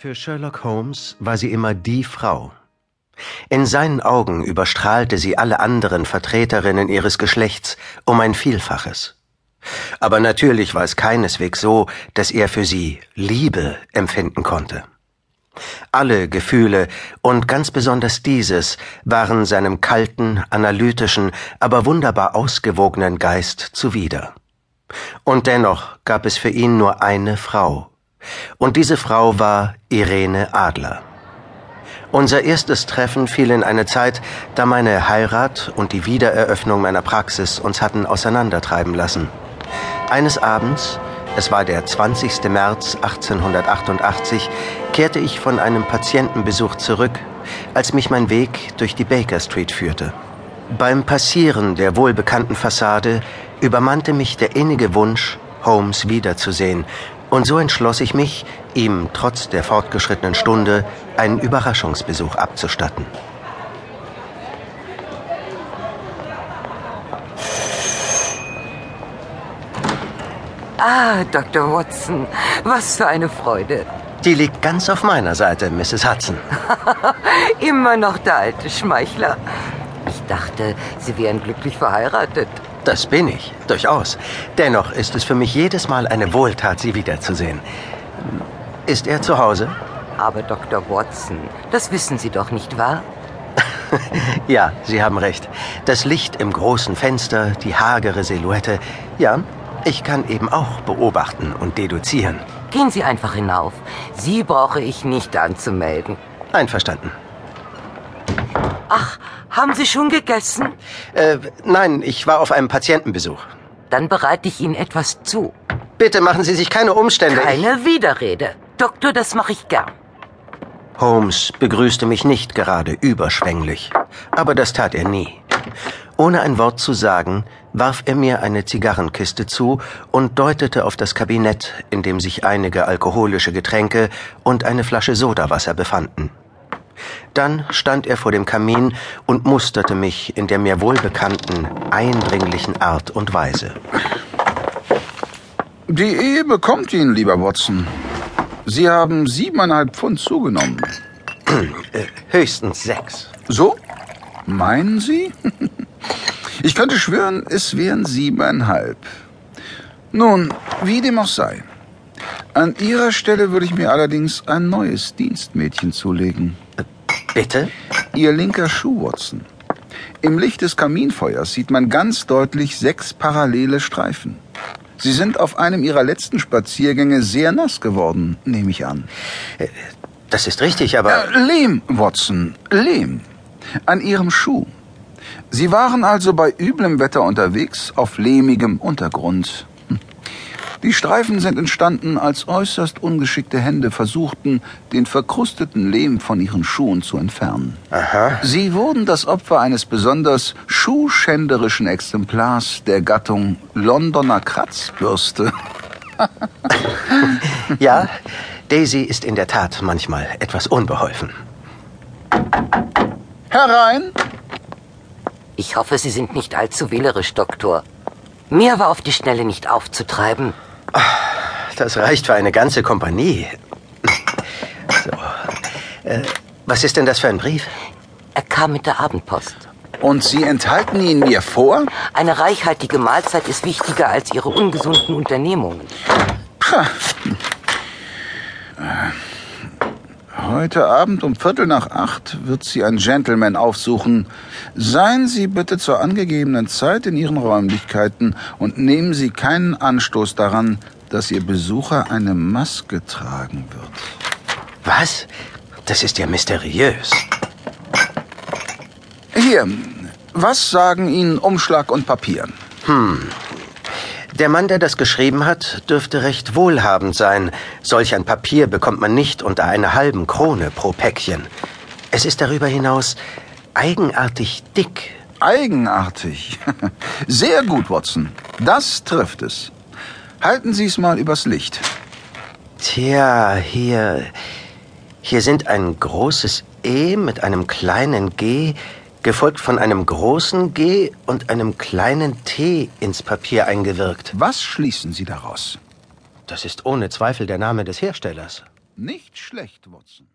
Für Sherlock Holmes war sie immer die Frau. In seinen Augen überstrahlte sie alle anderen Vertreterinnen ihres Geschlechts um ein Vielfaches. Aber natürlich war es keineswegs so, dass er für sie Liebe empfinden konnte. Alle Gefühle und ganz besonders dieses waren seinem kalten, analytischen, aber wunderbar ausgewogenen Geist zuwider. Und dennoch gab es für ihn nur eine Frau, und diese Frau war Irene Adler. Unser erstes Treffen fiel in eine Zeit, da meine Heirat und die Wiedereröffnung meiner Praxis uns hatten auseinandertreiben lassen. Eines Abends, es war der 20. März 1888, kehrte ich von einem Patientenbesuch zurück, als mich mein Weg durch die Baker Street führte. Beim Passieren der wohlbekannten Fassade übermannte mich der innige Wunsch, Holmes wiederzusehen und so entschloss ich mich, ihm trotz der fortgeschrittenen Stunde einen Überraschungsbesuch abzustatten. Ah, Dr. Watson, was für eine Freude. Die liegt ganz auf meiner Seite, Mrs. Hudson. Immer noch der alte Schmeichler. Ich dachte, Sie wären glücklich verheiratet. Das bin ich, durchaus. Dennoch ist es für mich jedes Mal eine Wohltat, Sie wiederzusehen. Ist er zu Hause? Aber Dr. Watson, das wissen Sie doch nicht wahr? ja, Sie haben recht. Das Licht im großen Fenster, die hagere Silhouette. Ja, ich kann eben auch beobachten und deduzieren. Gehen Sie einfach hinauf. Sie brauche ich nicht anzumelden. Einverstanden. Haben Sie schon gegessen? Äh, nein, ich war auf einem Patientenbesuch. Dann bereite ich Ihnen etwas zu. Bitte machen Sie sich keine Umstände. Keine Widerrede. Doktor, das mache ich gern. Holmes begrüßte mich nicht gerade überschwänglich, aber das tat er nie. Ohne ein Wort zu sagen, warf er mir eine Zigarrenkiste zu und deutete auf das Kabinett, in dem sich einige alkoholische Getränke und eine Flasche Sodawasser befanden. Dann stand er vor dem Kamin und musterte mich in der mir wohlbekannten, eindringlichen Art und Weise. Die Ehe bekommt ihn, lieber Watson. Sie haben siebeneinhalb Pfund zugenommen. Äh, höchstens sechs. So? Meinen Sie? Ich könnte schwören, es wären siebeneinhalb. Nun, wie dem auch sei. An Ihrer Stelle würde ich mir allerdings ein neues Dienstmädchen zulegen. Bitte? Ihr linker Schuh, Watson. Im Licht des Kaminfeuers sieht man ganz deutlich sechs parallele Streifen. Sie sind auf einem Ihrer letzten Spaziergänge sehr nass geworden, nehme ich an. Äh, das ist richtig, aber. Äh, Lehm, Watson, Lehm. An Ihrem Schuh. Sie waren also bei üblem Wetter unterwegs auf lehmigem Untergrund. Die Streifen sind entstanden, als äußerst ungeschickte Hände versuchten, den verkrusteten Lehm von ihren Schuhen zu entfernen. Aha. Sie wurden das Opfer eines besonders schuhschänderischen Exemplars der Gattung Londoner Kratzbürste. ja, Daisy ist in der Tat manchmal etwas unbeholfen. Herein! Ich hoffe, Sie sind nicht allzu wählerisch, Doktor. Mir war auf die Schnelle nicht aufzutreiben. Das reicht für eine ganze Kompanie. So. Äh, was ist denn das für ein Brief? Er kam mit der Abendpost. Und Sie enthalten ihn mir vor? Eine reichhaltige Mahlzeit ist wichtiger als Ihre ungesunden Unternehmungen. Ha. Heute Abend um Viertel nach acht wird Sie ein Gentleman aufsuchen. Seien Sie bitte zur angegebenen Zeit in Ihren Räumlichkeiten und nehmen Sie keinen Anstoß daran, dass Ihr Besucher eine Maske tragen wird. Was? Das ist ja mysteriös. Hier, was sagen Ihnen Umschlag und Papier? Hm. Der Mann, der das geschrieben hat, dürfte recht wohlhabend sein. Solch ein Papier bekommt man nicht unter einer halben Krone pro Päckchen. Es ist darüber hinaus eigenartig dick. Eigenartig. Sehr gut, Watson. Das trifft es. Halten Sie es mal übers Licht. Tja, hier. Hier sind ein großes E mit einem kleinen G, gefolgt von einem großen G und einem kleinen T ins Papier eingewirkt. Was schließen Sie daraus? Das ist ohne Zweifel der Name des Herstellers. Nicht schlecht, Watson.